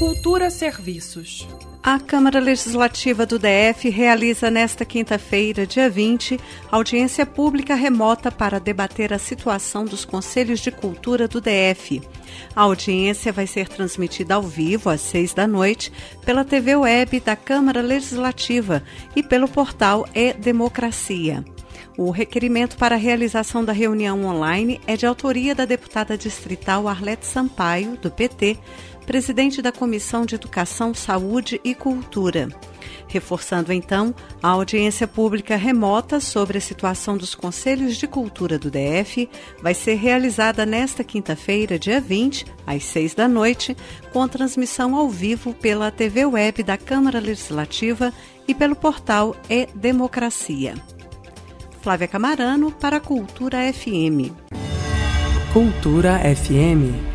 Cultura Serviços. A Câmara Legislativa do DF realiza nesta quinta-feira, dia 20, audiência pública remota para debater a situação dos Conselhos de Cultura do DF. A audiência vai ser transmitida ao vivo às seis da noite pela TV Web da Câmara Legislativa e pelo portal E-Democracia. O requerimento para a realização da reunião online é de autoria da deputada distrital Arlete Sampaio, do PT, presidente da Comissão de Educação, Saúde e Cultura. Reforçando então a audiência pública remota sobre a situação dos Conselhos de Cultura do DF, vai ser realizada nesta quinta-feira, dia 20, às 6 da noite, com transmissão ao vivo pela TV Web da Câmara Legislativa e pelo portal E-Democracia. Flávia Camarano para a Cultura FM. Cultura FM